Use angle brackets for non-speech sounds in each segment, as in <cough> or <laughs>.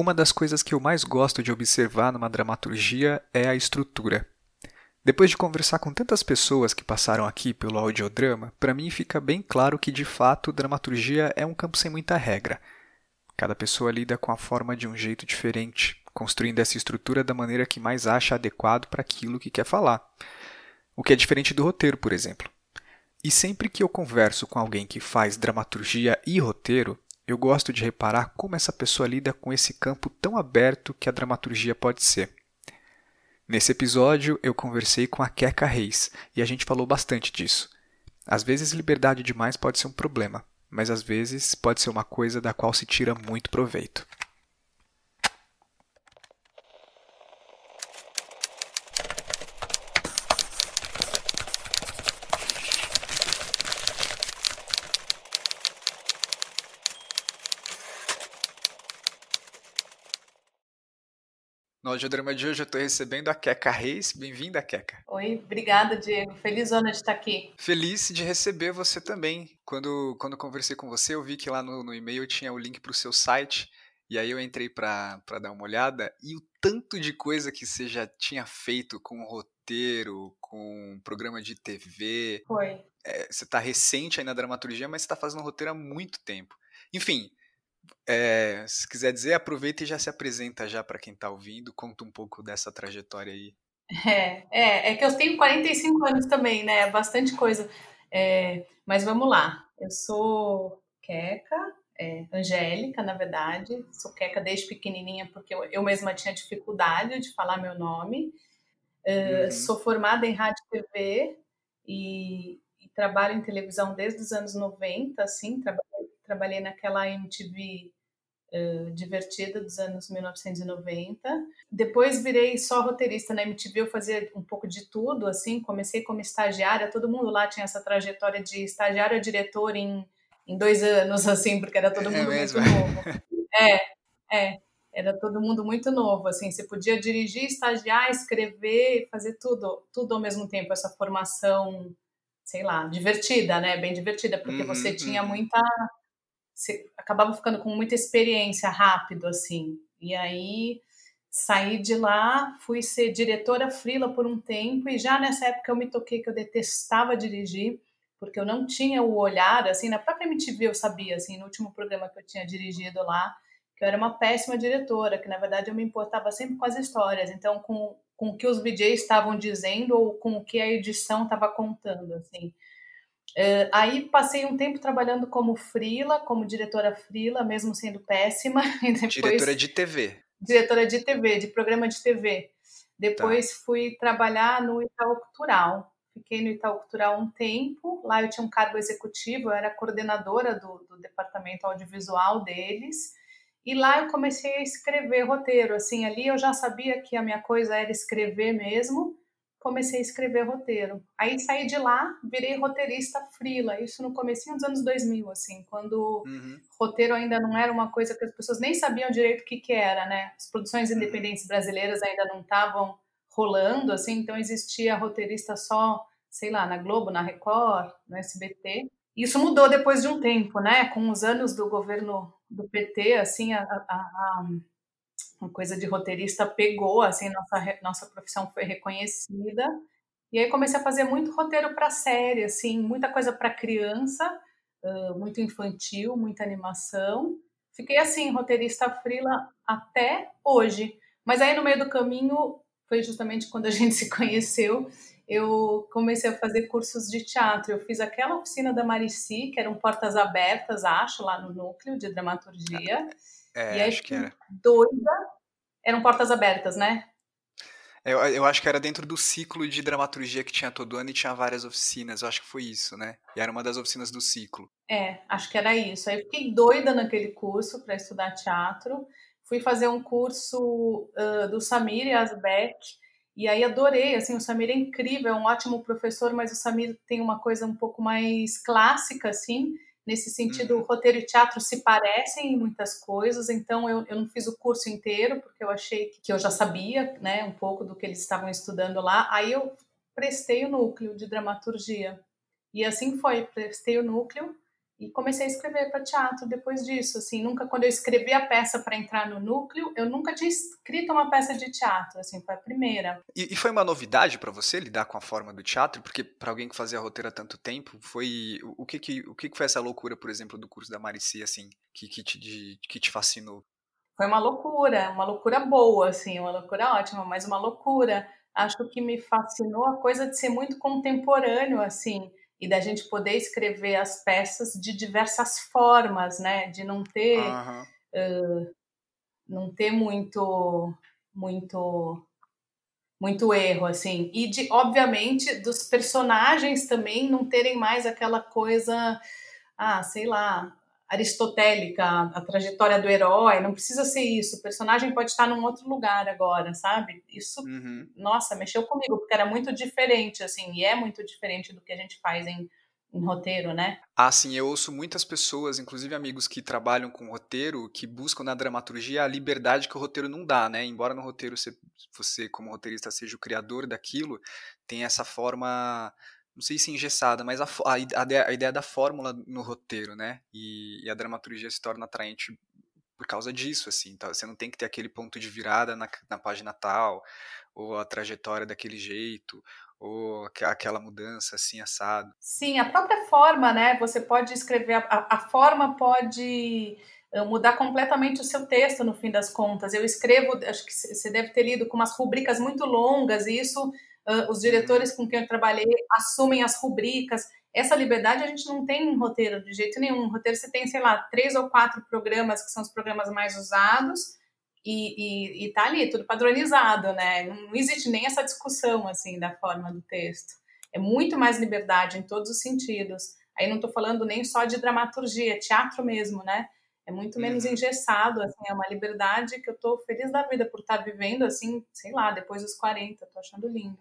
Uma das coisas que eu mais gosto de observar numa dramaturgia é a estrutura. Depois de conversar com tantas pessoas que passaram aqui pelo audiodrama, para mim fica bem claro que de fato dramaturgia é um campo sem muita regra. Cada pessoa lida com a forma de um jeito diferente, construindo essa estrutura da maneira que mais acha adequado para aquilo que quer falar. O que é diferente do roteiro, por exemplo. E sempre que eu converso com alguém que faz dramaturgia e roteiro, eu gosto de reparar como essa pessoa lida com esse campo tão aberto que a dramaturgia pode ser. Nesse episódio, eu conversei com a Keka Reis e a gente falou bastante disso. Às vezes, liberdade demais pode ser um problema, mas às vezes pode ser uma coisa da qual se tira muito proveito. No audiodrama de hoje eu estou recebendo a Keka Reis. Bem-vinda, Keka. Oi, obrigada, Diego. Feliz de estar aqui. Feliz de receber você também. Quando, quando conversei com você, eu vi que lá no, no e-mail tinha o link para o seu site. E aí eu entrei para dar uma olhada e o tanto de coisa que você já tinha feito com roteiro, com programa de TV. Foi. É, você está recente aí na dramaturgia, mas você está fazendo roteiro há muito tempo. Enfim, é, se quiser dizer, aproveita e já se apresenta já para quem está ouvindo, conta um pouco dessa trajetória aí. É, é, é que eu tenho 45 anos também, né? Bastante coisa. É, mas vamos lá. Eu sou Queca, é, Angélica, na verdade. Sou Queca desde pequenininha, porque eu, eu mesma tinha dificuldade de falar meu nome. Uh, uhum. Sou formada em rádio e TV e, e, trabalho em televisão desde os anos 90, assim. Trabalhei, trabalhei naquela MTV uh, divertida dos anos 1990. Depois virei só roteirista na MTV, eu fazia um pouco de tudo, assim, comecei como estagiária, todo mundo lá tinha essa trajetória de estagiária a diretor em, em dois anos, assim, porque era todo é mundo é muito novo. É, é, era todo mundo muito novo, assim, você podia dirigir, estagiar, escrever, fazer tudo, tudo ao mesmo tempo, essa formação, sei lá, divertida, né, bem divertida, porque uhum, você tinha uhum. muita você acabava ficando com muita experiência rápido, assim. E aí saí de lá, fui ser diretora frila por um tempo e já nessa época eu me toquei que eu detestava dirigir, porque eu não tinha o olhar, assim, na própria MTV eu sabia, assim, no último programa que eu tinha dirigido lá, que eu era uma péssima diretora, que na verdade eu me importava sempre com as histórias, então com, com o que os VJs estavam dizendo ou com o que a edição estava contando, assim. Uh, aí passei um tempo trabalhando como frila, como diretora frila, mesmo sendo péssima. <laughs> Depois, diretora de TV. Diretora de TV, de programa de TV. Depois tá. fui trabalhar no Itaú Cultural. Fiquei no Itaú Cultural um tempo. Lá eu tinha um cargo executivo, eu era coordenadora do, do departamento audiovisual deles. E lá eu comecei a escrever roteiro. Assim, ali eu já sabia que a minha coisa era escrever mesmo comecei a escrever roteiro. Aí saí de lá, virei roteirista frila, isso no comecinho dos anos 2000, assim, quando uhum. roteiro ainda não era uma coisa que as pessoas nem sabiam direito o que que era, né? As produções uhum. independentes brasileiras ainda não estavam rolando, assim, então existia roteirista só, sei lá, na Globo, na Record, no SBT. Isso mudou depois de um tempo, né? Com os anos do governo do PT, assim, a, a, a uma coisa de roteirista pegou, assim, nossa, nossa profissão foi reconhecida. E aí comecei a fazer muito roteiro para série, assim, muita coisa para criança, uh, muito infantil, muita animação. Fiquei assim, roteirista frila até hoje. Mas aí no meio do caminho, foi justamente quando a gente <laughs> se conheceu, eu comecei a fazer cursos de teatro. Eu fiz aquela oficina da Marici, que eram portas abertas, acho, lá no núcleo de dramaturgia. É, e aí, acho que era. Doida. Eram portas abertas, né? É, eu, eu, acho que era dentro do ciclo de dramaturgia que tinha todo ano e tinha várias oficinas. Eu acho que foi isso, né? E era uma das oficinas do ciclo. É, acho que era isso. Aí eu fiquei doida naquele curso para estudar teatro. Fui fazer um curso uh, do Samir Asbeck. E aí adorei, assim, o Samir é incrível, é um ótimo professor, mas o Samir tem uma coisa um pouco mais clássica, assim, Nesse sentido, uhum. roteiro e teatro se parecem em muitas coisas, então eu, eu não fiz o curso inteiro, porque eu achei que, que eu já sabia né, um pouco do que eles estavam estudando lá. Aí eu prestei o núcleo de dramaturgia. E assim foi, prestei o núcleo e comecei a escrever para teatro depois disso. Assim, nunca quando eu escrevi a peça para entrar no núcleo, eu nunca tinha escrito uma peça de teatro, assim, foi a primeira. E, e foi uma novidade para você lidar com a forma do teatro, porque para alguém que fazia roteiro há tanto tempo, foi o que que o que, que foi essa loucura, por exemplo, do curso da Marici, assim, que, que te de, que te fascinou? Foi uma loucura, uma loucura boa, assim, uma loucura ótima, mas uma loucura. Acho que me fascinou a coisa de ser muito contemporâneo, assim e da gente poder escrever as peças de diversas formas, né? De não ter uhum. uh, não ter muito muito muito erro assim e de obviamente dos personagens também não terem mais aquela coisa ah sei lá aristotélica, a trajetória do herói, não precisa ser isso. O personagem pode estar num outro lugar agora, sabe? Isso, uhum. nossa, mexeu comigo, porque era muito diferente, assim, e é muito diferente do que a gente faz em, em roteiro, né? Ah, sim, eu ouço muitas pessoas, inclusive amigos que trabalham com roteiro, que buscam na dramaturgia a liberdade que o roteiro não dá, né? Embora no roteiro você, você como roteirista, seja o criador daquilo, tem essa forma não sei se engessada, mas a, a, a, ideia da fórmula no roteiro, né? E, e, a dramaturgia se torna atraente por causa disso, assim. Tá? Você não tem que ter aquele ponto de virada na, na página tal, ou a trajetória daquele jeito, ou aquela mudança assim assado. Sim, a própria forma, né? Você pode escrever, a, a forma pode eh, mudar completamente o seu texto no fim das contas. Eu escrevo, acho que você deve ter lido com umas rubricas muito longas e isso uh, os diretores com quem eu trabalhei assumem as rubricas. Essa liberdade a gente não tem em roteiro de jeito nenhum. No roteiro você tem, sei lá, três ou quatro programas que são os programas mais usados e, e, e tá ali, tudo padronizado, né? Não existe nem essa discussão, assim, da forma do texto. É muito mais liberdade em todos os sentidos. Aí não estou falando nem só de dramaturgia, teatro mesmo, né? É muito menos uhum. engessado, assim, é uma liberdade que eu estou feliz da vida por estar vivendo, assim, sei lá, depois dos 40, tô achando lindo.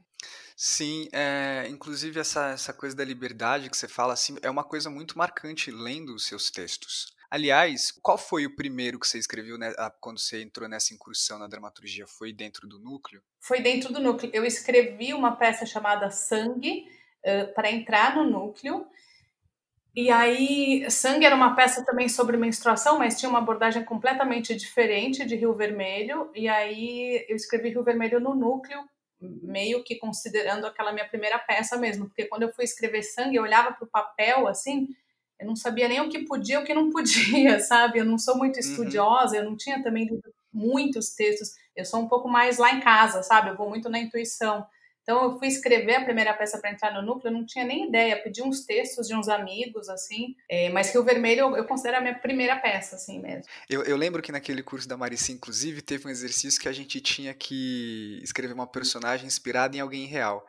Sim, é, inclusive essa, essa coisa da liberdade que você fala assim é uma coisa muito marcante lendo os seus textos. Aliás, qual foi o primeiro que você escreveu né, quando você entrou nessa incursão na dramaturgia? Foi dentro do núcleo? Foi dentro do núcleo. Eu escrevi uma peça chamada Sangue uh, para entrar no núcleo. E aí, Sangue era uma peça também sobre menstruação, mas tinha uma abordagem completamente diferente de Rio Vermelho. E aí, eu escrevi Rio Vermelho no núcleo meio que considerando aquela minha primeira peça mesmo, porque quando eu fui escrever sangue, eu olhava para o papel assim, eu não sabia nem o que podia e o que não <laughs> podia, sabe? Eu não sou muito uhum. estudiosa, eu não tinha também muitos textos, eu sou um pouco mais lá em casa, sabe? Eu vou muito na intuição. Então eu fui escrever a primeira peça para entrar no núcleo, eu não tinha nem ideia, pedi uns textos de uns amigos, assim, é, mas Rio Vermelho eu, eu, considero a minha primeira peça, assim mesmo. Eu, eu lembro que naquele curso da Marici, inclusive, teve um exercício que a gente tinha que escrever uma personagem inspirada em alguém real.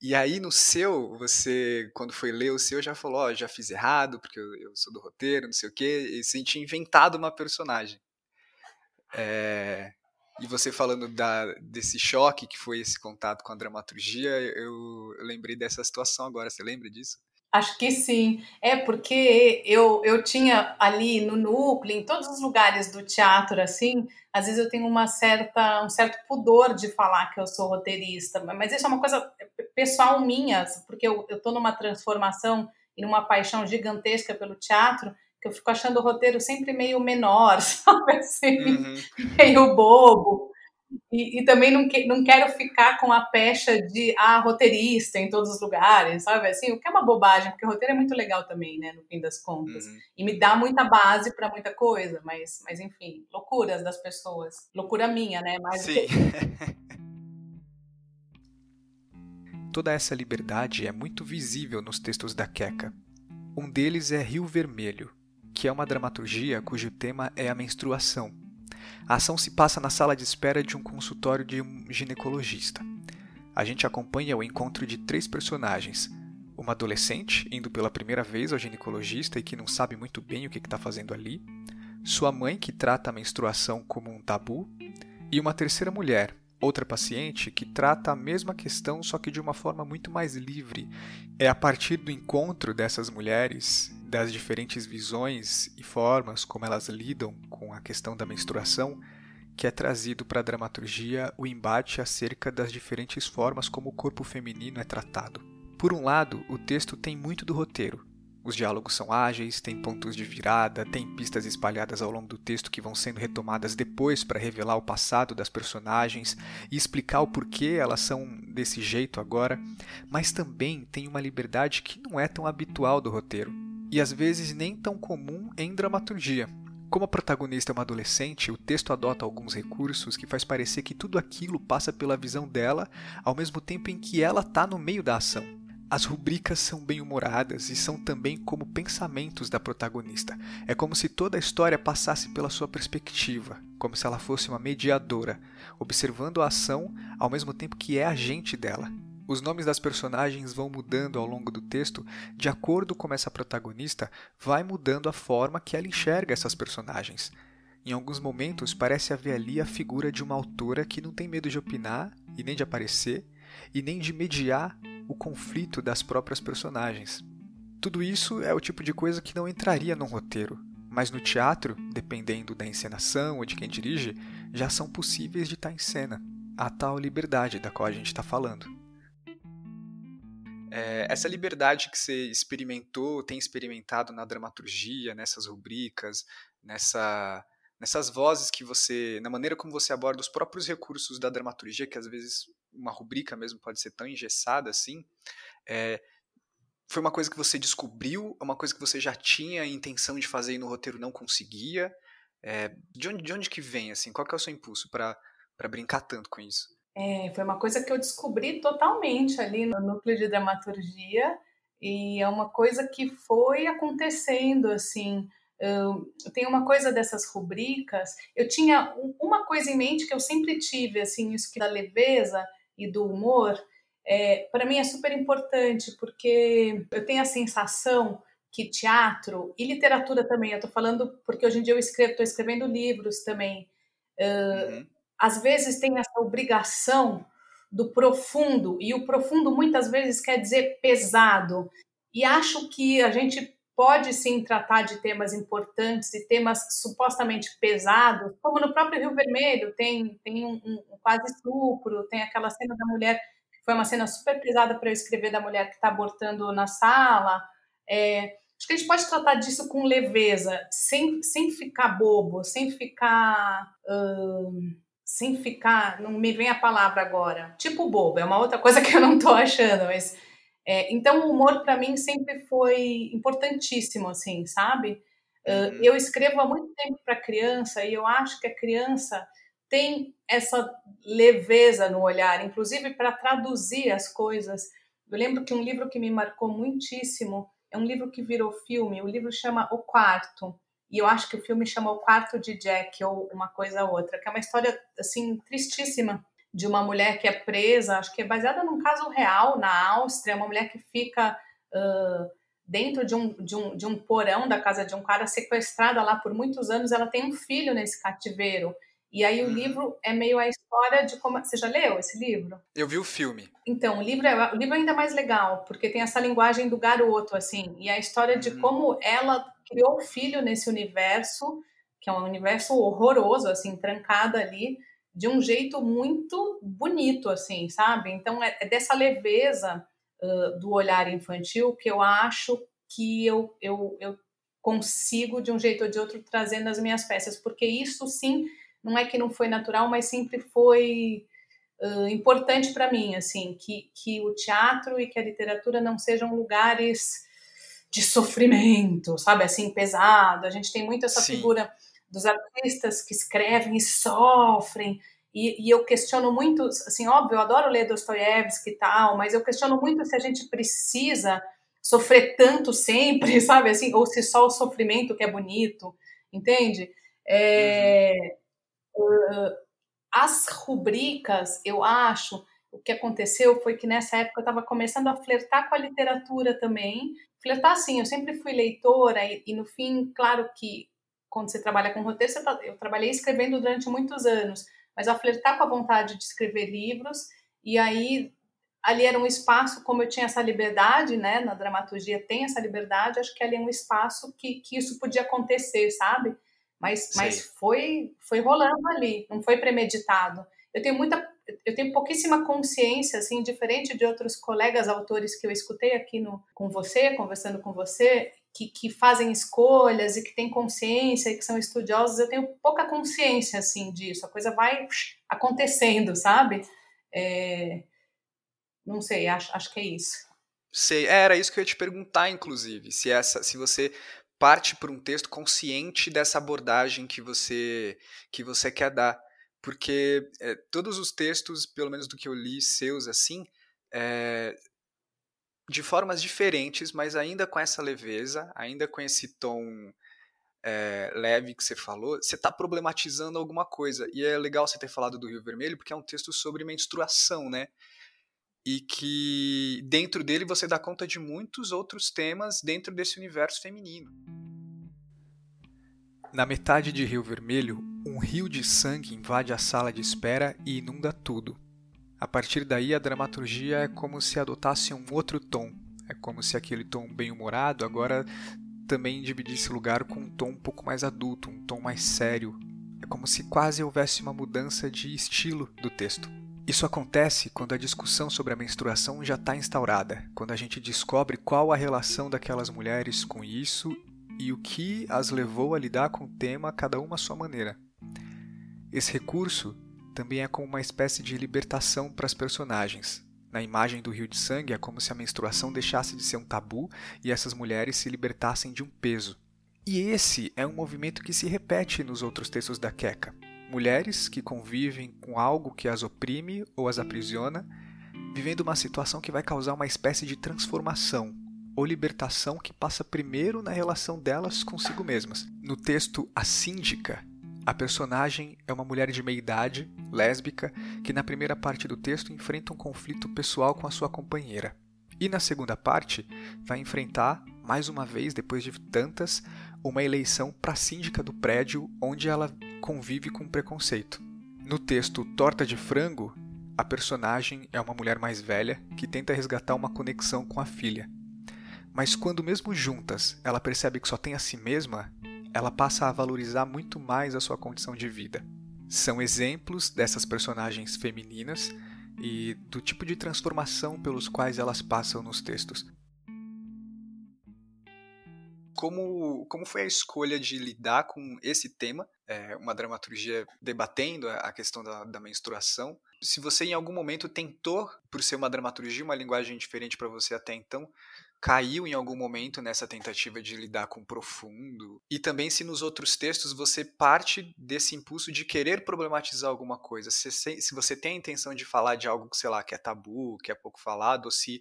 E aí no seu, você, quando foi ler o seu, já falou, ó, oh, já fiz errado, porque eu, eu, sou do roteiro, não sei o quê, e você tinha inventado uma personagem. É, e você falando da, desse choque que foi esse contato com a dramaturgia, eu, lembrei dessa situação agora. Você lembra disso? Acho que sim. É porque eu, eu tinha ali no núcleo, em todos os lugares do teatro, assim, às vezes eu tenho uma certa, um certo pudor de falar que eu sou roteirista, mas isso é uma coisa pessoal minha, porque eu estou numa transformação e numa paixão gigantesca pelo teatro, eu fico achando o roteiro sempre meio menor, <laughs> sabe assim, uhum. meio bobo. E, e, também não, que, não quero ficar com a pecha de ah, roteirista em todos os lugares, sabe? Assim, o que é uma bobagem, porque o roteiro é muito legal também, né, no fim das contas. Uhum. E me dá muita base para muita coisa, mas, mas enfim, loucuras das pessoas. Loucura minha, né? Mas Sim. <laughs> Toda essa liberdade é muito visível nos textos da Queca. Um deles é Rio Vermelho, que é uma dramaturgia cujo tema é a menstruação. A ação se passa na sala de espera de um consultório de um ginecologista. A gente acompanha o encontro de três personagens: uma adolescente indo pela primeira vez ao ginecologista e que não sabe muito bem o que está fazendo ali, sua mãe que trata a menstruação como um tabu, e uma terceira mulher, outra paciente, que trata a mesma questão só que de uma forma muito mais livre. É a partir do encontro dessas mulheres das diferentes visões e formas como elas lidam com a questão da menstruação, que é trazido para a dramaturgia o embate acerca das diferentes formas como o corpo feminino é tratado. Por um lado, o texto tem muito do roteiro, Os diálogos são ágeis, tem pontos de virada, tem pistas espalhadas ao longo do texto que vão sendo retomadas depois para revelar o passado das personagens e explicar o porquê elas são desse jeito agora, mas também tem uma liberdade que não é tão habitual do roteiro e às vezes nem tão comum em dramaturgia. Como a protagonista é uma adolescente, o texto adota alguns recursos que faz parecer que tudo aquilo passa pela visão dela, ao mesmo tempo em que ela está no meio da ação. As rubricas são bem-humoradas e são também como pensamentos da protagonista. É como se toda a história passasse pela sua perspectiva, como se ela fosse uma mediadora, observando a ação ao mesmo tempo que é agente dela. Os nomes das personagens vão mudando ao longo do texto de acordo com essa protagonista vai mudando a forma que ela enxerga essas personagens. Em alguns momentos parece haver ali a figura de uma autora que não tem medo de opinar e nem de aparecer e nem de mediar o conflito das próprias personagens. Tudo isso é o tipo de coisa que não entraria num roteiro, mas no teatro, dependendo da encenação ou de quem dirige, já são possíveis de estar em cena. A tal liberdade da qual a gente está falando. É, essa liberdade que você experimentou, tem experimentado na dramaturgia, nessas rubricas, nessa, nessas vozes que você, na maneira como você aborda os próprios recursos da dramaturgia, que às vezes uma rubrica mesmo pode ser tão engessada assim, é, foi uma coisa que você descobriu, uma coisa que você já tinha intenção de fazer e no roteiro não conseguia? É, de, onde, de onde que vem, assim, qual que é o seu impulso para brincar tanto com isso? É, foi uma coisa que eu descobri totalmente ali no núcleo de dramaturgia e é uma coisa que foi acontecendo, assim, eu tenho uma coisa dessas rubricas. Eu tinha uma coisa em mente que eu sempre tive, assim, isso que da leveza e do humor, é, para mim é super importante, porque eu tenho a sensação que teatro e literatura também, eu estou falando porque hoje em dia eu escrevo, estou escrevendo livros também, uh, uhum. Às vezes tem essa obrigação do profundo, e o profundo muitas vezes quer dizer pesado, e acho que a gente pode sim tratar de temas importantes e temas supostamente pesados, como no próprio Rio Vermelho tem, tem um, um, quase estupro, tem aquela cena da mulher, que foi uma cena super pesada para eu escrever da mulher que está abortando na sala. É, acho que a gente pode tratar disso com leveza, sem, sem ficar bobo, sem ficar. Hum, sem ficar. Não me vem a palavra agora. Tipo bobo, é uma outra coisa <laughs> que eu não estou achando, mas é, então, o humor para mim sempre foi importantíssimo, assim, sabe? Uh, eu escrevo há muito tempo para criança e eu acho que a criança tem essa leveza no olhar, inclusive para traduzir as coisas. Eu lembro que um livro que me marcou muitíssimo é um livro que virou filme. O livro chama O Quarto e eu acho que o filme chama O Quarto de Jack ou uma coisa ou outra, que é uma história assim tristíssima de uma mulher que é presa, acho que é baseada num caso real na Áustria, uma mulher que fica uh, dentro de um, de, um, de um porão da casa de um cara sequestrada lá por muitos anos, ela tem um filho nesse cativeiro. E aí o livro é meio a história de como. Você já leu esse livro? Eu vi o filme. Então, o livro é, o livro é ainda mais legal, porque tem essa linguagem do garoto, assim, e a história de uhum. como ela criou o filho nesse universo, que é um universo horroroso, assim, trancada ali, de um jeito muito bonito, assim, sabe? Então é, é dessa leveza uh, do olhar infantil que eu acho que eu, eu, eu consigo, de um jeito ou de outro, trazer nas minhas peças, porque isso sim, não é que não foi natural, mas sempre foi uh, importante para mim, assim, que, que o teatro e que a literatura não sejam lugares de sofrimento, sabe, assim, pesado. A gente tem muito essa sim. figura dos artistas que escrevem e sofrem. E, e, eu questiono muito, assim, óbvio, eu adoro ler Dostoiévski e tal, mas eu questiono muito se a gente precisa sofrer tanto sempre, <laughs> sabe, assim, ou se só o sofrimento que é bonito, entende? É, uhum. uh, as rubricas, eu acho, o que aconteceu foi que nessa época eu estava começando a flertar com a literatura também. Flertar, assim, eu sempre fui leitora e, e no fim, claro que quando você trabalha com roteiro, tá, eu trabalhei escrevendo durante muitos anos, mas a flertar com a vontade de escrever livros, e aí ali era um espaço, como eu tinha essa liberdade, né, na dramaturgia tem essa liberdade, acho que ali é um espaço que, que isso podia acontecer, sabe? Mas, mas foi, foi rolando ali, não foi premeditado. eu tenho muita eu tenho pouquíssima consciência, assim, diferente de outros colegas autores que eu escutei aqui no, com você, conversando com você, que, que fazem escolhas e que têm consciência e que são estudiosos, eu tenho pouca consciência, assim, disso. A coisa vai acontecendo, sabe? É, não sei, acho, acho que é isso. Sei, é, era isso que eu ia te perguntar, inclusive, se essa, se você parte por um texto consciente dessa abordagem que você que você quer dar, porque é, todos os textos, pelo menos do que eu li seus assim, é, de formas diferentes, mas ainda com essa leveza, ainda com esse tom é, leve que você falou, você está problematizando alguma coisa. E é legal você ter falado do Rio Vermelho, porque é um texto sobre menstruação, né? E que dentro dele você dá conta de muitos outros temas dentro desse universo feminino. Na metade de Rio Vermelho, um rio de sangue invade a sala de espera e inunda tudo. A partir daí, a dramaturgia é como se adotasse um outro tom. É como se aquele tom bem-humorado agora também dividisse lugar com um tom um pouco mais adulto, um tom mais sério. É como se quase houvesse uma mudança de estilo do texto. Isso acontece quando a discussão sobre a menstruação já está instaurada, quando a gente descobre qual a relação daquelas mulheres com isso e o que as levou a lidar com o tema, cada uma à sua maneira. Esse recurso também é como uma espécie de libertação para as personagens. Na imagem do rio de sangue é como se a menstruação deixasse de ser um tabu e essas mulheres se libertassem de um peso. E esse é um movimento que se repete nos outros textos da Queca. Mulheres que convivem com algo que as oprime ou as aprisiona, vivendo uma situação que vai causar uma espécie de transformação ou libertação que passa primeiro na relação delas consigo mesmas. No texto A Síndica, a personagem é uma mulher de meia idade, lésbica, que na primeira parte do texto enfrenta um conflito pessoal com a sua companheira. E na segunda parte, vai enfrentar, mais uma vez, depois de tantas, uma eleição para síndica do prédio onde ela convive com preconceito. No texto Torta de Frango, a personagem é uma mulher mais velha que tenta resgatar uma conexão com a filha. Mas quando, mesmo juntas, ela percebe que só tem a si mesma, ela passa a valorizar muito mais a sua condição de vida. São exemplos dessas personagens femininas e do tipo de transformação pelos quais elas passam nos textos. Como, como foi a escolha de lidar com esse tema, é, uma dramaturgia debatendo a questão da, da menstruação? Se você em algum momento tentou, por ser uma dramaturgia, uma linguagem diferente para você até então, caiu em algum momento nessa tentativa de lidar com o profundo? E também se nos outros textos você parte desse impulso de querer problematizar alguma coisa, se, se você tem a intenção de falar de algo, sei lá, que é tabu, que é pouco falado, ou se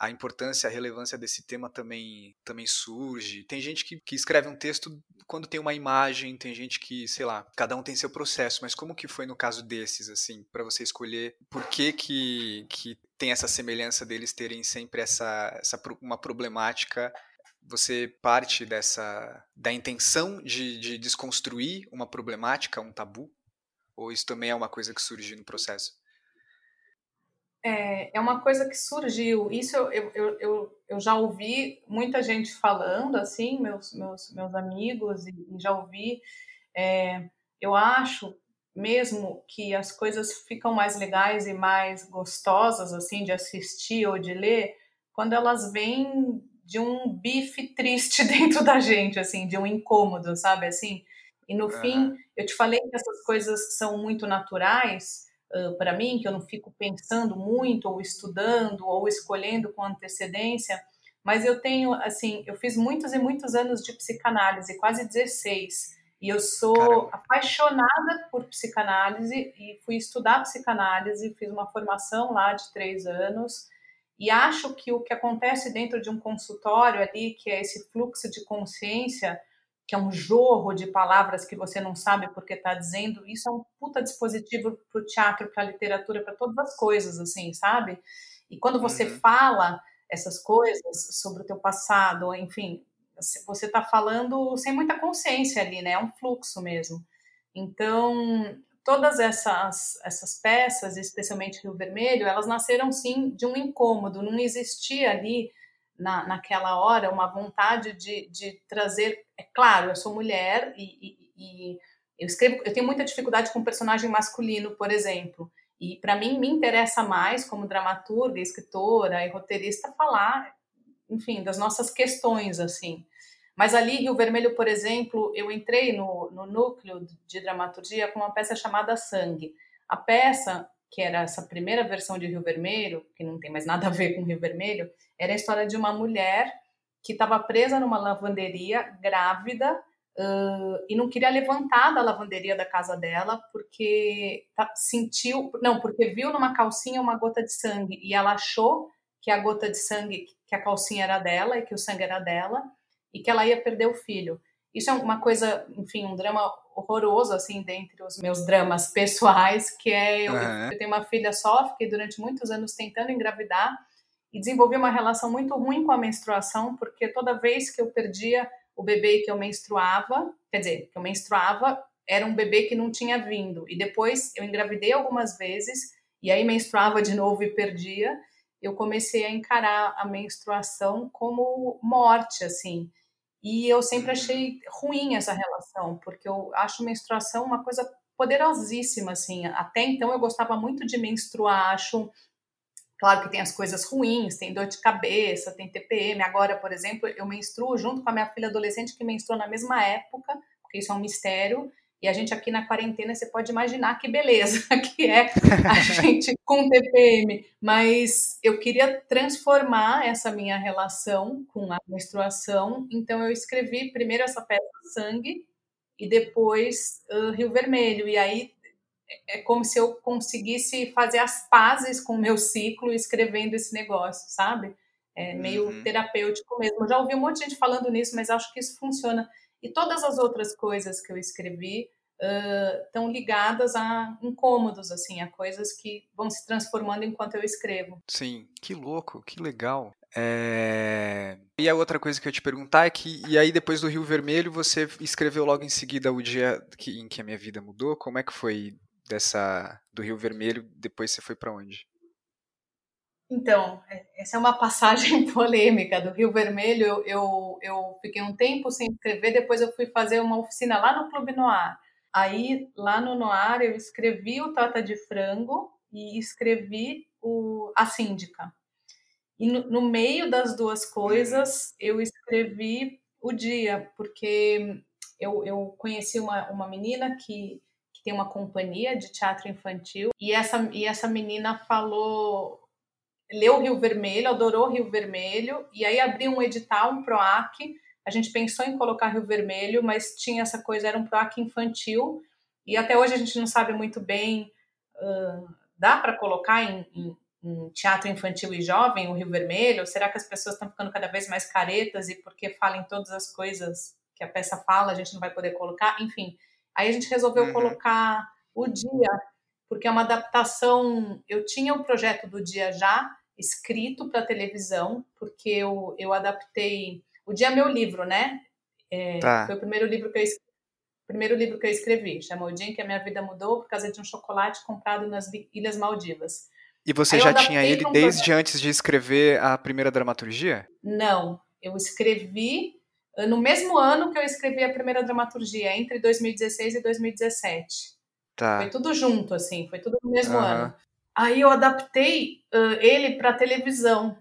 a importância, a relevância desse tema também, também surge. Tem gente que, que escreve um texto quando tem uma imagem, tem gente que, sei lá, cada um tem seu processo, mas como que foi no caso desses, assim, para você escolher por que, que que tem essa semelhança deles terem sempre essa, essa uma problemática você parte dessa da intenção de, de desconstruir uma problemática, um tabu? Ou isso também é uma coisa que surge no processo? É, é uma coisa que surgiu. Isso eu, eu, eu, eu já ouvi muita gente falando, assim, meus, meus, meus amigos, e, e já ouvi. É, eu acho mesmo que as coisas ficam mais legais e mais gostosas, assim, de assistir ou de ler, quando elas vêm de um bife triste <laughs> dentro da gente, assim, de um incômodo, sabe, assim? E no uhum. fim, eu te falei que essas coisas são muito naturais, uh, para mim, que eu não fico pensando muito, ou estudando, ou escolhendo com antecedência, mas eu tenho, assim, eu fiz muitos e muitos anos de psicanálise, quase 16, e eu sou Caramba. apaixonada por psicanálise e fui estudar psicanálise, fiz uma formação lá de três anos, e acho que o que acontece dentro de um consultório ali, que é esse fluxo de consciência, que é um jorro de palavras que você não sabe porque está dizendo, isso é um puta dispositivo para o teatro, para a literatura, para todas as coisas, assim, sabe? E quando você uhum. fala essas coisas sobre o teu passado, enfim, você está falando sem muita consciência ali, né? É um fluxo mesmo. Então, todas essas, essas peças, especialmente Rio Vermelho, elas nasceram sim de um incômodo, não existia ali na, naquela hora uma vontade de, de trazer. É claro, eu sou mulher e, e, e Eu escrevo, eu tenho muita dificuldade com personagem masculino, por exemplo. E para mim me interessa mais como dramaturga, escritora e roteirista falar, enfim, das nossas questões assim. Mas ali, Rio Vermelho, por exemplo, eu entrei no, no núcleo de dramaturgia com uma peça chamada Sangue. A peça, que era essa primeira versão de Rio Vermelho, que não tem mais nada a ver com Rio Vermelho, era a história de uma mulher que estava presa numa lavanderia, grávida, Uh, e não queria levantar da lavanderia da casa dela porque sentiu, não, porque viu numa calcinha uma gota de sangue e ela achou que a gota de sangue, que a calcinha era dela e que o sangue era dela e que ela ia perder o filho. Isso é uma coisa, enfim, um drama horroroso, assim, dentre os meus dramas pessoais, que é, eu, uhum. eu tenho uma filha só, fiquei durante muitos anos tentando engravidar e desenvolvi uma relação muito ruim com a menstruação, porque toda vez que eu perdia o bebê que eu menstruava, quer dizer, que eu menstruava, era um bebê que não tinha vindo. E depois eu engravidei algumas vezes, e aí menstruava de novo e perdia. Eu comecei a encarar a menstruação como morte, assim. E eu sempre achei ruim essa relação, porque eu acho menstruação uma coisa poderosíssima, assim. Até então eu gostava muito de menstruar, acho Claro que tem as coisas ruins, tem dor de cabeça, tem TPM. Agora, por exemplo, eu menstruo junto com a minha filha adolescente que menstruou na mesma época, porque isso é um mistério. E a gente aqui na quarentena, você pode imaginar que beleza <laughs> que é a <laughs> gente com TPM. Mas eu queria transformar essa minha relação com a menstruação. Então eu escrevi primeiro essa peça Sangue e depois uh, Rio Vermelho. E aí é como se eu conseguisse fazer as pazes com o meu ciclo escrevendo esse negócio, sabe? É meio uhum. terapêutico mesmo. Eu já ouvi um monte de gente falando nisso, mas acho que isso funciona. E todas as outras coisas que eu escrevi uh, estão ligadas a incômodos, assim, a coisas que vão se transformando enquanto eu escrevo. Sim, que louco, que legal. É... E a outra coisa que eu te perguntar é que, e aí depois do Rio Vermelho, você escreveu logo em seguida o dia que, em que a minha vida mudou? Como é que foi dessa do Rio Vermelho, depois você foi para onde? Então, é, essa é uma passagem <laughs> polêmica do Rio Vermelho. Eu, eu, fiquei um tempo sem escrever, depois eu fui fazer uma oficina lá no Clube Noir. Aí, lá no Noir, eu escrevi o Tata de Frango e escrevi o, a Síndica. E no, no meio das duas coisas, eu escrevi o dia, porque eu, eu conheci uma, uma menina que que tem uma companhia de teatro infantil, e essa, e essa menina falou, leu Rio Vermelho, adorou Rio Vermelho, e aí abriu um edital, um PROAC, a gente pensou em colocar Rio Vermelho, mas tinha essa coisa, era um PROAC infantil, e até hoje a gente não sabe muito bem, uh, dá para colocar em, em, em, teatro infantil e jovem o Rio Vermelho? Será que as pessoas estão ficando cada vez mais caretas e porque falam todas as coisas que a peça fala, a gente não vai poder colocar? Enfim, Aí a gente resolveu uhum. colocar o dia, porque é uma adaptação. Eu tinha o projeto do dia já escrito para televisão, porque eu, eu adaptei. O dia é meu livro, né? É, tá. Foi o primeiro livro que eu escrevi. Primeiro livro que eu escrevi, chamou O Dia em que a Minha Vida Mudou por causa de um chocolate comprado nas Ilhas Maldivas. E você Aí já tinha ele desde antes de escrever a primeira dramaturgia? Não, eu escrevi no mesmo ano que eu escrevi a primeira dramaturgia, entre 2016 e 2017. Tá. Foi tudo junto, assim, foi tudo no mesmo uhum. ano. Aí eu adaptei uh, ele para televisão,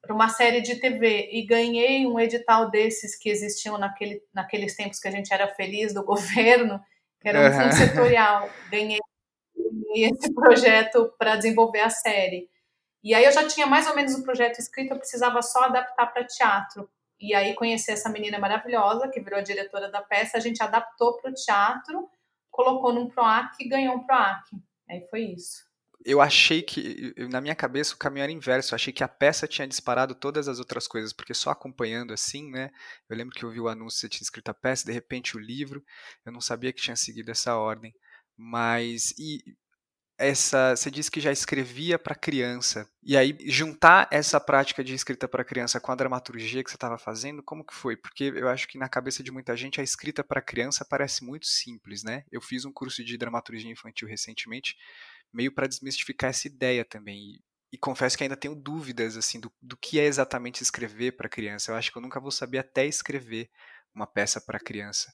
para uma série de TV, e ganhei um edital desses que existiam naquele, naqueles tempos que a gente era feliz do <laughs> governo, que era um uhum. fundo setorial. Ganhei, ganhei esse projeto para desenvolver a série. E aí eu já tinha mais ou menos o projeto escrito, eu precisava só adaptar para teatro. E aí conheci essa menina maravilhosa, que virou a diretora da peça, a gente adaptou para o teatro, colocou num PROAC e ganhou um PROAC. Aí foi isso. Eu achei que, na minha cabeça, o caminho era inverso. Eu achei que a peça tinha disparado todas as outras coisas, porque só acompanhando assim, né? Eu lembro que eu vi o anúncio, você tinha escrito a peça, de repente o livro, eu não sabia que tinha seguido essa ordem. Mas, e essa, você disse que já escrevia para criança. E aí juntar essa prática de escrita para criança com a dramaturgia que você estava fazendo, como que foi? Porque eu acho que na cabeça de muita gente a escrita para criança parece muito simples, né? Eu fiz um curso de dramaturgia infantil recentemente, meio para desmistificar essa ideia também. E, e, confesso que ainda tenho dúvidas assim do, do que é exatamente escrever para criança. Eu acho que eu nunca vou saber até escrever uma peça para criança.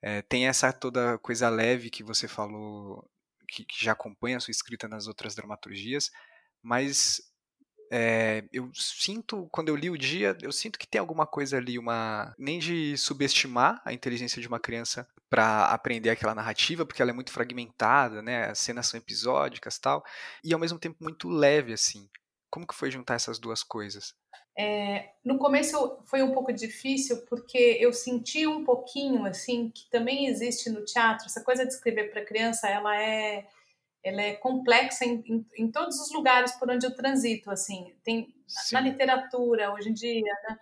É, tem essa toda coisa leve que você falou, que, que já acompanha a sua escrita nas outras dramaturgias, mas é, eu sinto, quando eu li o dia, eu sinto que tem alguma coisa ali, uma nem de subestimar a inteligência de uma criança para aprender aquela narrativa, porque ela é muito fragmentada, né? As cenas são episódicas, tal, e ao mesmo tempo muito leve assim. Como que foi juntar essas duas coisas? É, no começo foi um pouco difícil porque eu senti um pouquinho assim que também existe no teatro essa coisa de escrever para criança ela é ela é complexa em, em, em, todos os lugares por onde eu transito, assim, tem na, na literatura hoje em dia, né?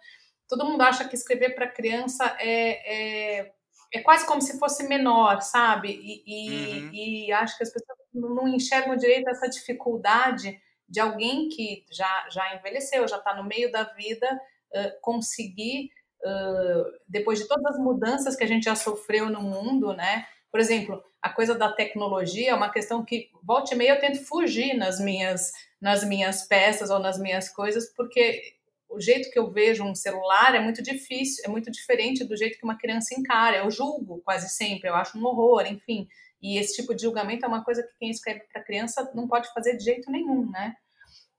todo mundo acha que escrever para criança é, é, é, quase como se fosse menor, sabe? E, e, uhum. e, acho que as pessoas não enxergam direito essa dificuldade de alguém que já, já envelheceu, já está no meio da vida, uh, conseguir, uh, depois de todas as mudanças que a gente já sofreu no mundo, né? Por exemplo, a coisa da tecnologia é uma questão que volta e meia eu tento fugir nas minhas nas minhas peças ou nas minhas coisas, porque o jeito que eu vejo um celular é muito difícil, é muito diferente do jeito que uma criança encara. Eu julgo quase sempre, eu acho um horror, enfim. E esse tipo de julgamento é uma coisa que quem escreve para criança não pode fazer de jeito nenhum, né?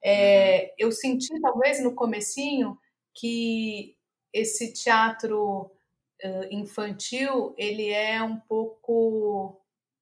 É, uhum. eu senti talvez no comecinho que esse teatro uh, infantil ele é um pouco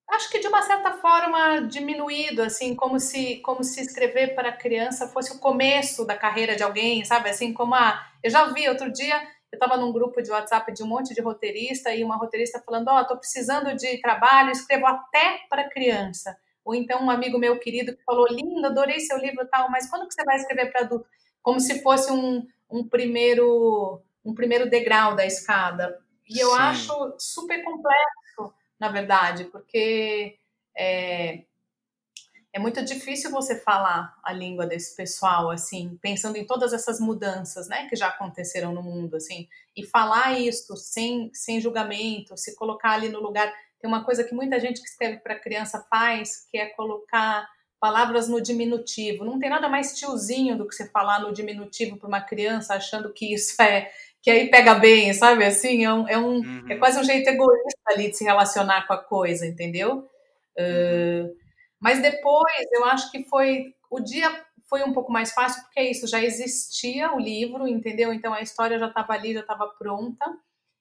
acho que de uma certa forma diminuído assim como se como se escrever para criança fosse o começo da carreira de alguém sabe assim como a eu já vi outro dia eu estava num grupo de WhatsApp de um monte de roteirista e uma roteirista falando ó oh, estou precisando de trabalho escrevo até para criança. Ou então um amigo meu querido que falou lindo adorei seu livro tal mas quando que você vai escrever para adulto? Como se fosse um, um primeiro um primeiro degrau da escada. E eu Sim. acho super complexo, na verdade, porque é, é muito difícil você falar a língua desse pessoal, assim, pensando em todas essas mudanças, né, que já aconteceram no mundo, assim, e falar isso sem, sem julgamento, se colocar ali no lugar. Tem uma coisa que muita gente que escreve para criança faz, que é colocar palavras no diminutivo. Não tem nada mais tiozinho do que você falar no diminutivo para uma criança achando que isso é que aí pega bem, sabe? Assim, é, um, é, um, uhum. é quase um jeito egoísta ali de se relacionar com a coisa, entendeu? Uhum. Uh, mas depois eu acho que foi. O dia foi um pouco mais fácil, porque é isso, já existia o livro, entendeu? Então a história já estava ali, já estava pronta.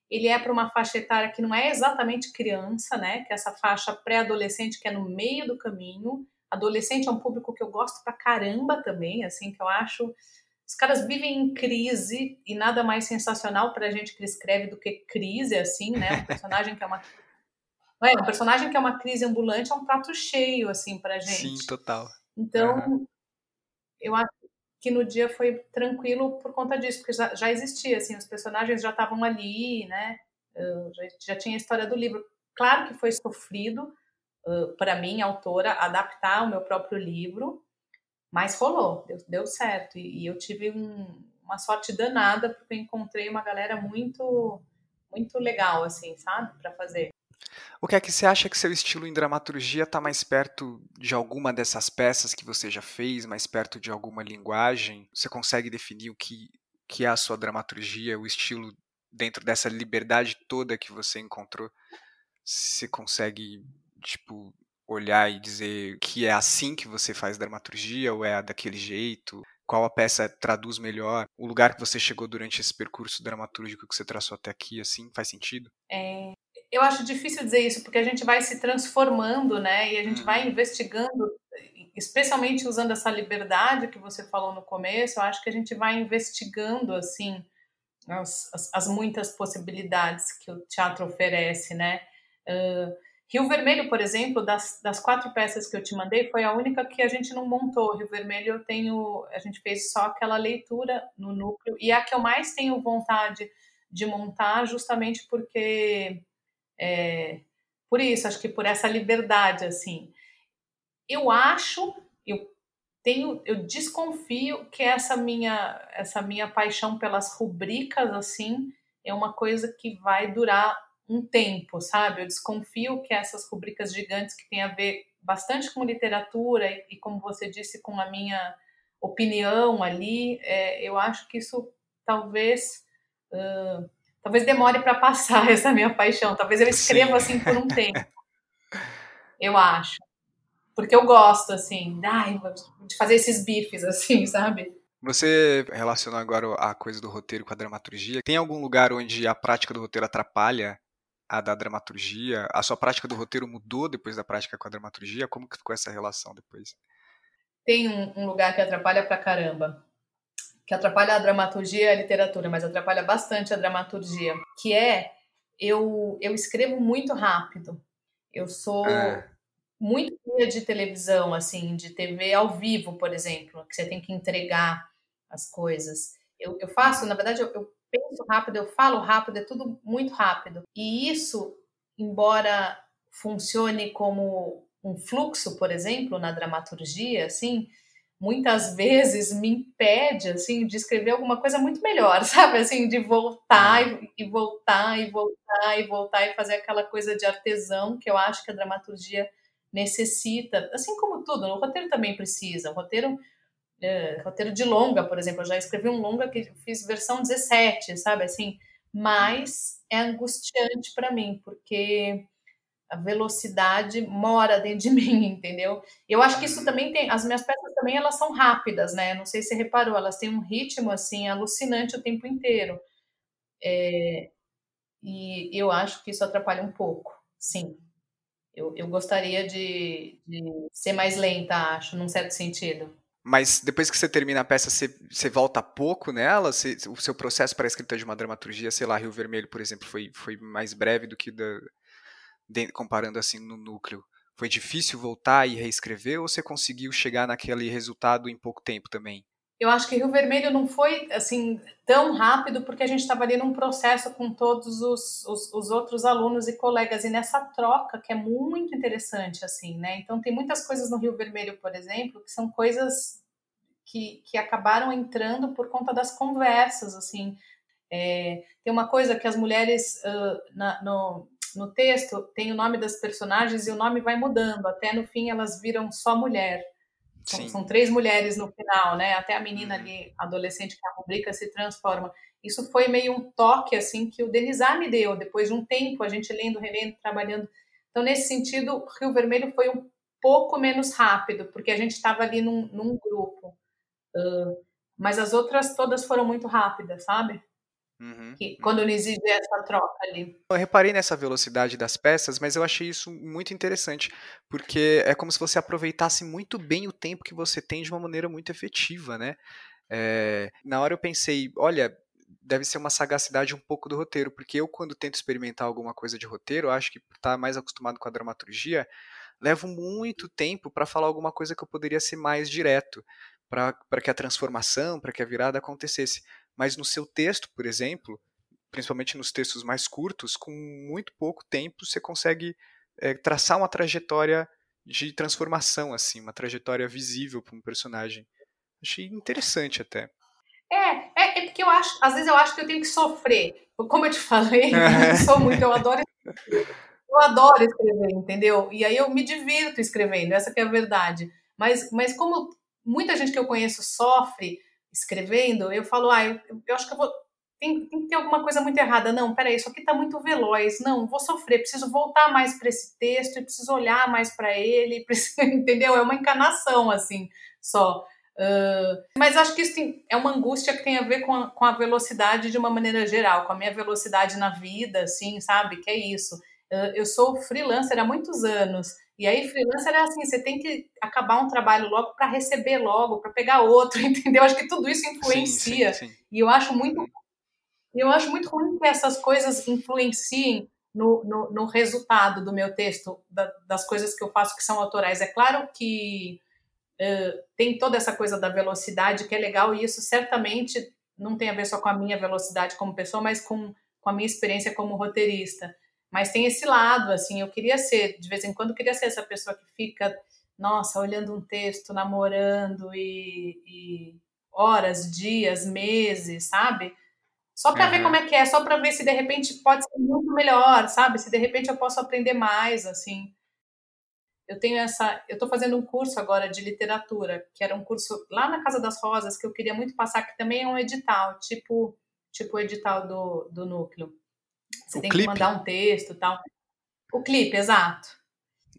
Ele é para uma faixa etária que não é exatamente criança, né? Que é essa faixa pré-adolescente que é no meio do caminho. Adolescente é um público que eu gosto pra caramba também, assim, que eu acho os caras vivem em crise e nada mais sensacional para a gente que escreve do que crise, assim, né? Um personagem que é uma. É, um personagem que é uma crise ambulante é um prato cheio, assim, pra gente. Sim, total. Então, uhum. eu acho que no dia foi tranquilo por conta disso, porque já, já existia, assim, os personagens já estavam ali, né? Já, já, tinha a história do livro. Claro que foi sofrido uh, para mim, autora, adaptar o meu próprio livro, mas rolou, deu, deu certo. E, e eu tive um, uma sorte danada, porque eu encontrei uma galera muito, muito legal, assim, sabe, para fazer. O que é que você acha que seu estilo em dramaturgia está mais perto de alguma dessas peças que você já fez, mais perto de alguma linguagem? Você consegue definir o que, que é a sua dramaturgia, o estilo dentro dessa liberdade toda que você encontrou? Você consegue, tipo, olhar e dizer que é assim que você faz dramaturgia ou é daquele jeito? Qual a peça traduz melhor? O lugar que você chegou durante esse percurso dramatúrgico que você traçou até aqui, assim, faz sentido? É, eu acho difícil dizer isso, porque a gente vai se transformando, né? E a gente hum. vai uhum. investigando, especialmente usando essa liberdade que você falou no começo, eu acho que a gente vai investigando, assim, as, as, as muitas possibilidades que o teatro oferece, né? Uh, Rio Vermelho, por exemplo, das, das quatro peças que eu te mandei, foi a única que a gente não montou. Rio Vermelho eu tenho, a gente fez só aquela leitura no núcleo e a que eu mais tenho vontade de montar, justamente porque é, por isso, acho que por essa liberdade, assim. Eu acho, eu tenho, eu desconfio que essa minha, essa minha paixão pelas rubricas, assim, é uma coisa que vai durar um tempo, sabe? Eu desconfio que essas rubricas gigantes que têm a ver bastante com literatura e, e como você disse, com a minha opinião ali, é, eu acho que isso talvez uh, talvez demore para passar <laughs> essa minha paixão. Talvez eu escreva Sim. assim por um tempo. Eu acho. Porque eu gosto, assim, de fazer esses bifes, assim, <laughs> sabe? Você relacionou agora a coisa do roteiro com a dramaturgia. Tem algum lugar onde a prática do roteiro atrapalha a da dramaturgia? A sua prática do roteiro mudou depois da prática com a dramaturgia? Como que ficou essa relação depois? Tem um, um lugar que atrapalha pra caramba. Que atrapalha a dramaturgia e a literatura, mas atrapalha bastante a dramaturgia. Que é, eu, eu escrevo muito rápido. Eu sou é. muito de televisão, assim, de TV ao vivo, por exemplo, que você tem que entregar as coisas. Eu, eu faço, na verdade, eu, eu penso rápido, eu falo rápido, é tudo muito rápido. E isso, embora funcione como um fluxo, por exemplo, na dramaturgia, assim, muitas vezes me impede, assim, de escrever alguma coisa muito melhor, <laughs> sabe? Assim, de voltar e, e voltar e voltar e voltar e fazer aquela coisa de artesão que eu acho que a dramaturgia necessita, assim como tudo, o roteiro também precisa. O roteiro é, roteiro de longa, por exemplo, eu já escrevi um longa que fiz versão 17, sabe assim, mas é angustiante para mim, porque a velocidade mora dentro de <laughs> mim, entendeu? Eu acho que isso também tem, as minhas peças também elas são rápidas, né? Não sei se você reparou, elas têm um ritmo assim alucinante o tempo inteiro. É, e eu acho que isso atrapalha um pouco, sim. Eu, eu gostaria de, de ser mais lenta, acho, num certo sentido. Mas depois que você termina a peça, você, você volta pouco nela? Você, o seu processo para a escrita de uma dramaturgia, sei lá, Rio Vermelho, por exemplo, foi, foi mais breve do que da, comparando assim no núcleo. Foi difícil voltar e reescrever ou você conseguiu chegar naquele resultado em pouco tempo também? Eu acho que Rio Vermelho não foi assim tão rápido porque a gente estava ali num processo com todos os, os, os, outros alunos e colegas e nessa troca que é muito interessante assim, né? Então tem muitas coisas no Rio Vermelho, por exemplo, que são coisas que, que acabaram entrando por conta das conversas assim. É, tem uma coisa que as mulheres uh, na, no, no texto tem o nome das personagens e o nome vai mudando até no fim elas viram só mulher. São, são, três mulheres no final, né? Até a menina uhum. ali, adolescente, que a rubrica se transforma. Isso foi meio um toque, assim, que o Denizar me deu, depois de um tempo, a gente lendo, relendo, trabalhando. Então, nesse sentido, Rio Vermelho foi um pouco menos rápido, porque a gente estava ali num, num grupo. Uh, mas as outras todas foram muito rápidas, sabe? Uhum, que, quando não exige essa troca ali. Eu reparei nessa velocidade das peças, mas eu achei isso muito interessante, porque é como se você aproveitasse muito bem o tempo que você tem de uma maneira muito efetiva, né? É, na hora eu pensei, olha, deve ser uma sagacidade um pouco do roteiro, porque eu quando tento experimentar alguma coisa de roteiro, acho que tá mais acostumado com a dramaturgia, levo muito tempo para falar alguma coisa que eu poderia ser mais direto, para que a transformação, para que a virada acontecesse mas no seu texto, por exemplo, principalmente nos textos mais curtos, com muito pouco tempo você consegue é, traçar uma trajetória de transformação, assim, uma trajetória visível para um personagem. Achei interessante até. É, é, é, porque eu acho, às vezes eu acho que eu tenho que sofrer. Como eu te falei, eu sou muito, eu adoro <laughs> eu adoro escrever, entendeu? E aí eu me divirto escrevendo, essa é a verdade. Mas, mas como muita gente que eu conheço sofre, escrevendo, eu falo, ah, eu, eu acho que eu vou. Tem, tem, que ter alguma coisa muito errada. Não, peraí, isso aqui está muito veloz. Não, vou sofrer, preciso voltar mais para esse texto preciso olhar mais para ele, <laughs> preciso, entendeu? É uma encanação, assim, só. Uh, mas acho que isso tem, é uma angústia que tem a ver com a, com a velocidade de uma maneira geral, com a minha velocidade na vida, assim, sabe? Que é isso. Uh, eu sou freelancer há muitos anos. E aí, freelancer é assim, você tem que acabar um trabalho logo para receber logo, para pegar outro, <laughs> entendeu? Acho que tudo isso influencia. Sim, sim, sim. E eu acho muito eu acho muito ruim que essas coisas influenciem no, no, no resultado do meu texto, da, das coisas que eu faço que são autorais. É claro que uh, tem toda essa coisa da velocidade que é legal, e isso certamente não tem a ver só com a minha velocidade como pessoa, mas com, com a minha experiência como roteirista. Mas tem esse lado, assim, eu queria ser, de vez em quando, eu queria ser essa pessoa que fica, nossa, olhando um texto, namorando e, e horas, dias, meses, sabe? Só para uhum. ver como é que é, só para ver se de repente pode ser muito melhor, sabe? Se de repente eu posso aprender mais, assim. Eu tenho essa, eu estou fazendo um curso agora de literatura, que era um curso lá na Casa das Rosas que eu queria muito passar, que também é um edital, tipo tipo o edital do, do núcleo. Você o tem clipe? que mandar um texto e tal. O clipe, exato.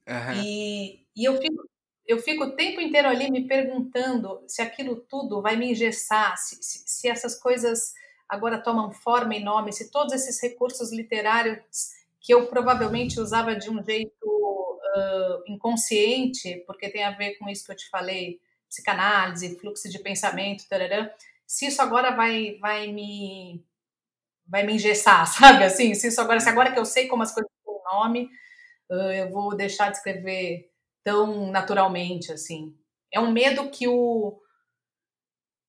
Uhum. E, e eu, fico, eu fico o tempo inteiro ali me perguntando se aquilo tudo vai me engessar, se, se, se essas coisas agora tomam forma e nome, se todos esses recursos literários que eu provavelmente usava de um jeito uh, inconsciente, porque tem a ver com isso que eu te falei, psicanálise, fluxo de pensamento, tarará, se isso agora vai, vai me vai me engessar, <laughs> sabe? Assim, se isso agora, se agora que eu sei como as coisas têm nome, eu vou deixar de escrever tão naturalmente, assim. É um medo que o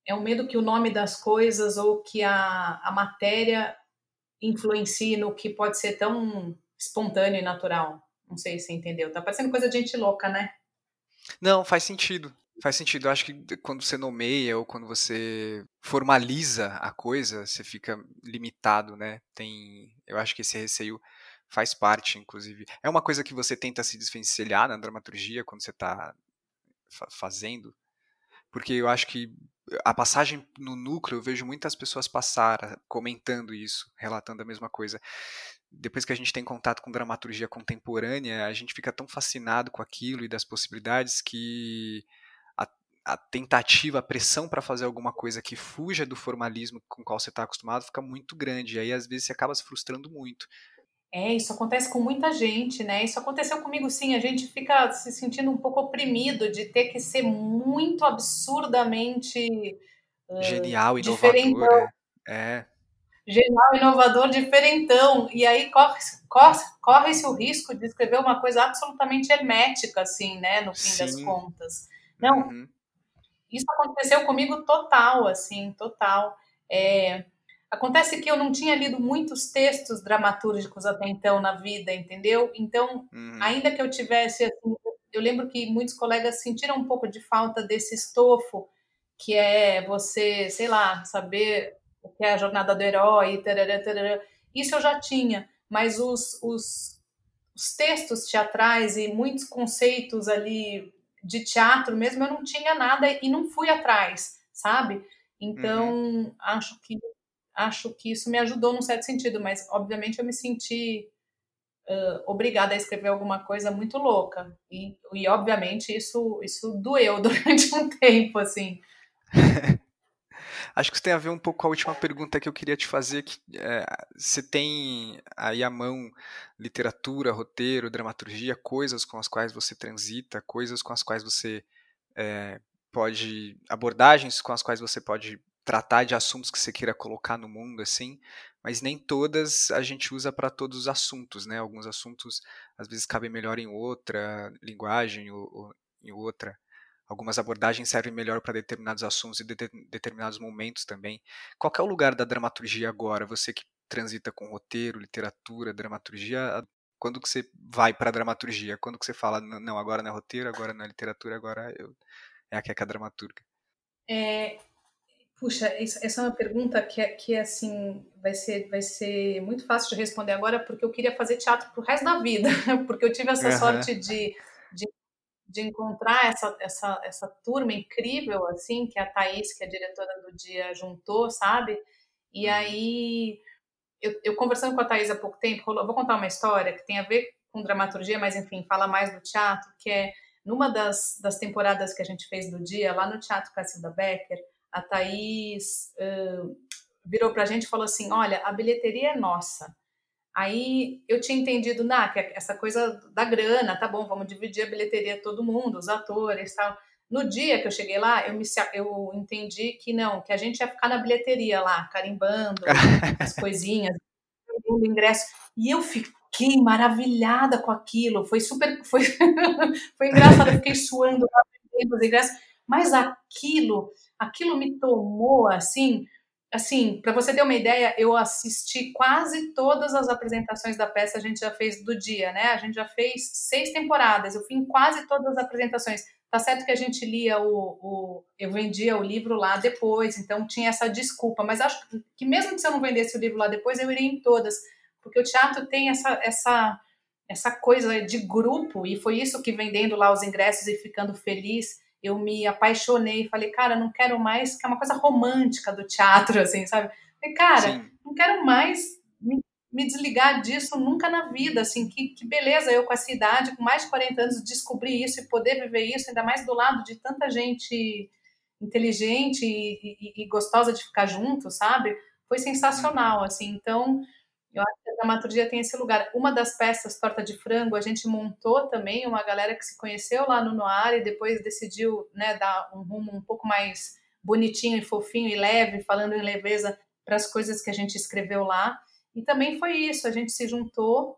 é um medo que o nome das coisas ou que a, a matéria influencie no que pode ser tão espontâneo e natural. Não sei se entendeu. Tá parecendo coisa de gente louca, né? Não, faz sentido. Faz sentido. Eu acho que quando você nomeia ou quando você formaliza a coisa, você fica limitado, né? Tem, eu acho que esse receio faz parte, inclusive. É uma coisa que você tenta se desvencilhar na dramaturgia quando você está fazendo, porque eu acho que a passagem no núcleo, eu vejo muitas pessoas passar comentando isso, relatando a mesma coisa. Depois que a gente tem contato com dramaturgia contemporânea, a gente fica tão fascinado com aquilo e das possibilidades que a, tentativa, a pressão para fazer alguma coisa que fuja do formalismo com o qual você está acostumado fica muito grande. E aí, às vezes, você acaba se frustrando muito. É, isso acontece com muita gente, né? Isso aconteceu comigo sim. A gente fica se sentindo um pouco oprimido de ter que ser muito absurdamente uh, genial, inovador. É. Genial, inovador, diferentão. E aí corre-se corre, corre o risco de escrever uma coisa absolutamente hermética, assim, né? No fim sim. das contas. Não, uhum. Isso aconteceu comigo total, assim, total. É, Acontece que eu não tinha lido muitos textos dramatúrgicos até então na vida, entendeu? Então, uhum. ainda que eu tivesse, assim, eu lembro que muitos colegas sentiram um pouco de falta desse estofo, que é você, sei lá, saber o que é a jornada do herói, tarará, tarará. isso eu já tinha, mas os, os, os textos teatrais e muitos conceitos ali de teatro mesmo, eu não tinha nada e não fui atrás, sabe? Então, uhum. acho que acho que isso me ajudou num certo sentido, mas obviamente eu me senti uh, obrigada a escrever alguma coisa muito louca. E, e obviamente isso, isso doeu <laughs> durante um tempo, assim. <laughs> Acho que isso tem a ver um pouco com a última pergunta que eu queria te fazer. Que, é, você tem aí à mão literatura, roteiro, dramaturgia, coisas com as quais você transita, coisas com as quais você é, pode. abordagens com as quais você pode tratar de assuntos que você queira colocar no mundo, assim, mas nem todas a gente usa para todos os assuntos, né? Alguns assuntos às vezes cabem melhor em outra linguagem ou, ou em outra. Algumas abordagens servem melhor para determinados assuntos e de, determinados momentos também. Qual é o lugar da dramaturgia agora? Você que transita com roteiro, literatura, dramaturgia, quando que você vai para a dramaturgia? Quando que você fala, não, agora não é roteiro, agora não é literatura, agora eu, é a que é dramaturga? É, Puxa, essa é uma pergunta que, é, que é assim, vai ser, vai ser muito fácil de responder agora, porque eu queria fazer teatro pro resto da vida, <laughs> porque eu tive essa uhum. sorte de, de, de, encontrar essa, essa, essa turma incrível, assim, que a Thaís, que é a diretora do dia, juntou, sabe? E uhum. aí, eu, eu conversando com a Thaís há pouco tempo, vou contar uma história que tem a ver com dramaturgia, mas enfim, fala mais do teatro, que é numa das, das temporadas que a gente fez do dia, lá no Teatro Cacilda Becker, a Thaís uh, virou para a gente e falou assim: olha, a bilheteria é nossa. Aí eu tinha entendido, nah, que essa coisa da grana, tá bom, vamos dividir a bilheteria todo mundo, os atores tal. No dia que eu cheguei lá, eu, me, eu entendi que não, que a gente ia ficar na bilheteria lá, carimbando <laughs> as coisinhas, o ingresso. E eu fiquei maravilhada com aquilo. Foi super. Foi, <laughs> foi engraçado, eu fiquei suando lá os ingressos. Mas aquilo aquilo me tomou assim, assim, para você ter uma ideia, eu assisti quase todas as apresentações da peça, a gente já fez do dia, né? A gente já fez seis temporadas, eu fui em quase todas as apresentações. Tá certo que a gente lia o, o eu vendia o livro lá depois, então tinha essa desculpa, mas acho que mesmo se eu não vendesse o livro lá depois, eu iria em todas, porque o teatro tem essa essa essa coisa de grupo e foi isso que vendendo lá os ingressos e ficando feliz eu me apaixonei, falei, cara, não quero mais, que é uma coisa romântica do teatro, assim, sabe? E, cara, Sim. não quero mais me, me, desligar disso nunca na vida, assim, que, que beleza eu com essa idade, com mais de 40 anos, descobrir isso e poder viver isso, ainda mais do lado de tanta gente inteligente e, e, e gostosa de ficar junto, sabe? Foi sensacional, assim, então eu acho que a dramaturgia tem esse lugar. Uma das peças, Torta de Frango, a gente montou também, uma galera que se conheceu lá no Noir e depois decidiu né, dar um rumo um pouco mais bonitinho e fofinho e leve, falando em leveza para as coisas que a gente escreveu lá. E também foi isso, a gente se juntou,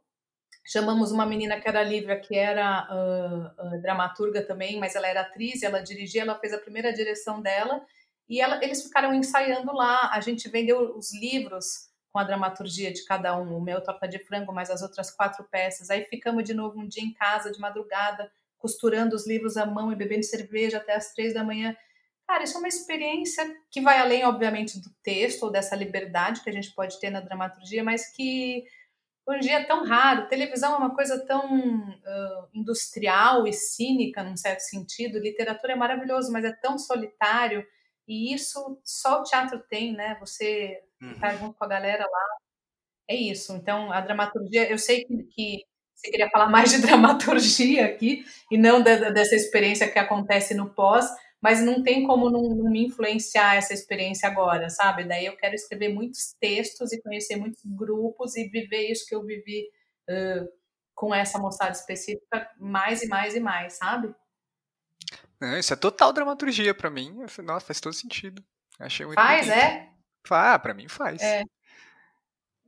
chamamos uma menina que era Lívia, que era uh, uh, dramaturga também, mas ela era atriz, ela dirigia, ela fez a primeira direção dela, e ela, eles ficaram ensaiando lá, a gente vendeu os livros com a dramaturgia de cada um, o meu torta de frango, mais as outras quatro peças. Aí ficamos de novo um dia em casa, de madrugada, costurando os livros à mão e bebendo cerveja até as três da manhã. Cara, isso é uma experiência que vai além, obviamente, do texto ou dessa liberdade que a gente pode ter na dramaturgia, mas que em dia é tão raro. Televisão é uma coisa tão uh, industrial e cínica, num certo sentido. Literatura é maravilhoso, mas é tão solitário. E isso só o teatro tem, né? Você uhum. estar junto com a galera lá. É isso. Então, a dramaturgia, eu sei que, que você queria falar <laughs> mais de dramaturgia aqui e não da, dessa experiência que acontece no pós, mas não tem como não, não, me influenciar essa experiência agora, sabe? Daí eu quero escrever muitos textos e conhecer muitos grupos e viver isso que eu vivi uh, com essa moçada específica mais e mais e mais, sabe? Não, isso é total dramaturgia para mim. Nossa, faz todo sentido. Achei muito Faz, bonito. é? Ah, para mim faz. É.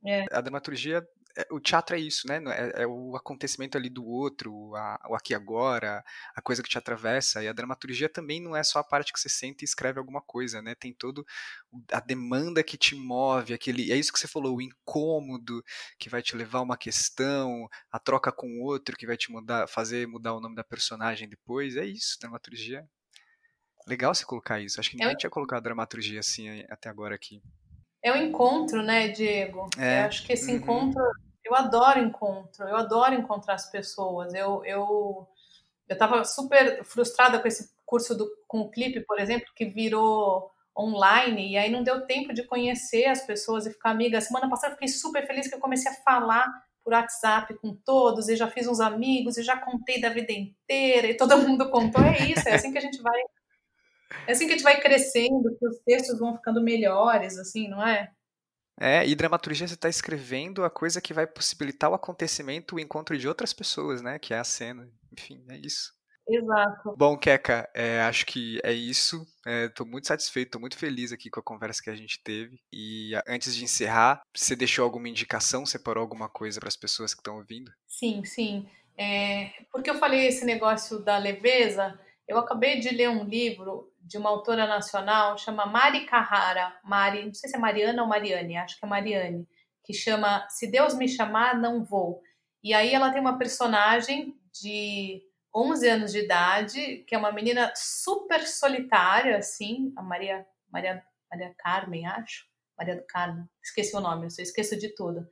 é. A dramaturgia o teatro é isso, né? É, é, o acontecimento ali do outro, a, o aqui agora, a coisa que te atravessa. E a dramaturgia também não é só a parte que você senta e escreve alguma coisa, né? Tem todo a demanda que te move, aquele, é isso que você falou, o incômodo que vai te levar a uma questão, a troca com o outro que vai te mudar, fazer mudar o nome da personagem depois. É isso, dramaturgia. Legal você colocar isso. Acho que ninguém tinha colocado dramaturgia assim até agora aqui. É o encontro, né, Diego? É. Eu acho que esse uhum. encontro, eu adoro encontro, eu adoro encontrar as pessoas. Eu eu eu estava super frustrada com esse curso do com o clipe, por exemplo, que virou online e aí não deu tempo de conhecer as pessoas e ficar amiga. Semana passada eu fiquei super feliz que eu comecei a falar por WhatsApp com todos e já fiz uns amigos e já contei da vida inteira e todo mundo contou. É isso, é assim que a gente vai é assim que a gente vai crescendo, que os textos vão ficando melhores, assim, não é? É, e dramaturgia você está escrevendo a coisa que vai possibilitar o acontecimento, o encontro de outras pessoas, né? Que é a cena. Enfim, é isso. Exato. Bom, Keka, é, acho que é isso. Estou é, muito satisfeito, estou muito feliz aqui com a conversa que a gente teve. E antes de encerrar, você deixou alguma indicação, separou alguma coisa para as pessoas que estão ouvindo? Sim, sim. É, porque eu falei esse negócio da leveza, eu acabei de ler um livro de uma autora nacional, chama Mari Carrara, Mari, não sei se é Mariana ou Mariane, acho que é Mariane, que chama Se Deus Me Chamar, Não Vou. E aí ela tem uma personagem de 11 anos de idade, que é uma menina super solitária, assim, a Maria, Maria, Maria Carmen, acho, Maria do Carmo, esqueci o nome, eu esqueço de tudo.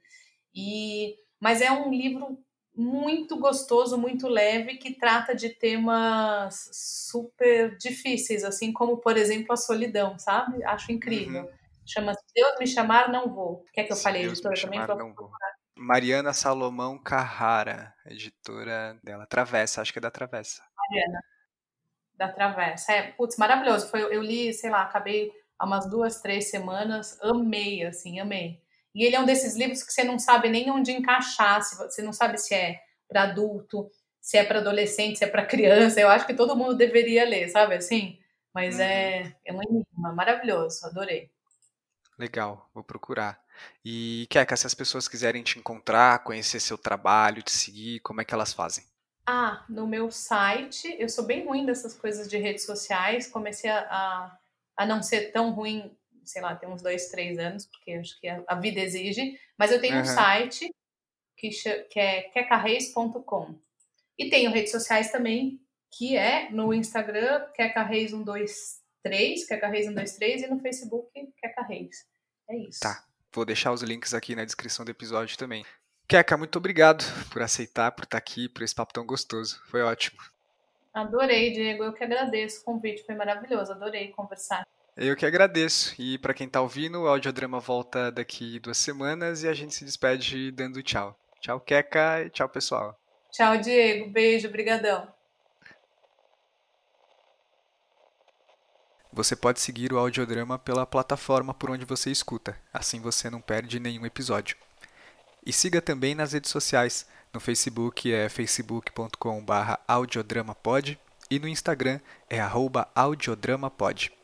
E, mas é um livro muito gostoso, muito leve, que trata de temas super difíceis, assim como, por exemplo, a solidão, sabe? Acho incrível. Uhum. Chama-se Deus Me Chamar, Não Vou. Quer que eu falei, Deus editora, também? Chamar, não vou. Mariana Salomão Carrara, editora dela. Travessa, acho que é da Travessa. Mariana, da Travessa. É, putz, maravilhoso. Foi, eu li, sei lá, acabei há umas duas, três semanas. Amei, assim, amei. E ele é um desses livros que você não sabe nem onde encaixar, você não sabe se é para adulto, se é para adolescente, se é para criança. Eu acho que todo mundo deveria ler, sabe assim? Mas é, uhum. é, é um enigma maravilhoso, adorei. Legal, vou procurar. E Keka, se as pessoas quiserem te encontrar, conhecer seu trabalho, te seguir, como é que elas fazem? Ah, no meu site, eu sou bem ruim dessas coisas de redes sociais, comecei a, a, a não ser tão ruim sei lá, tem uns dois, três anos, porque acho que a, vida exige, mas eu tenho uhum. um site que, que é quecarreis.com. E tenho redes sociais também, que é no Instagram, quecarreis123, quecarreis123, e no Facebook, quecarreis. É isso. Tá. Vou deixar os links aqui na descrição do episódio também. Keka, muito obrigado por aceitar, por estar aqui, por esse papo tão gostoso. Foi ótimo. Adorei, Diego. Eu que agradeço o convite. Foi maravilhoso. Adorei conversar. Eu que agradeço. E para quem está ouvindo, o audiodrama volta daqui duas semanas e a gente se despede dando tchau. Tchau, Keka, e tchau, pessoal. Tchau, Diego. Beijo, brigadão. Você pode seguir o audiodrama pela plataforma por onde você escuta, assim você não perde nenhum episódio. E siga também nas redes sociais. No Facebook é facebook.com.br audiodramapod e no Instagram é audiodramapod.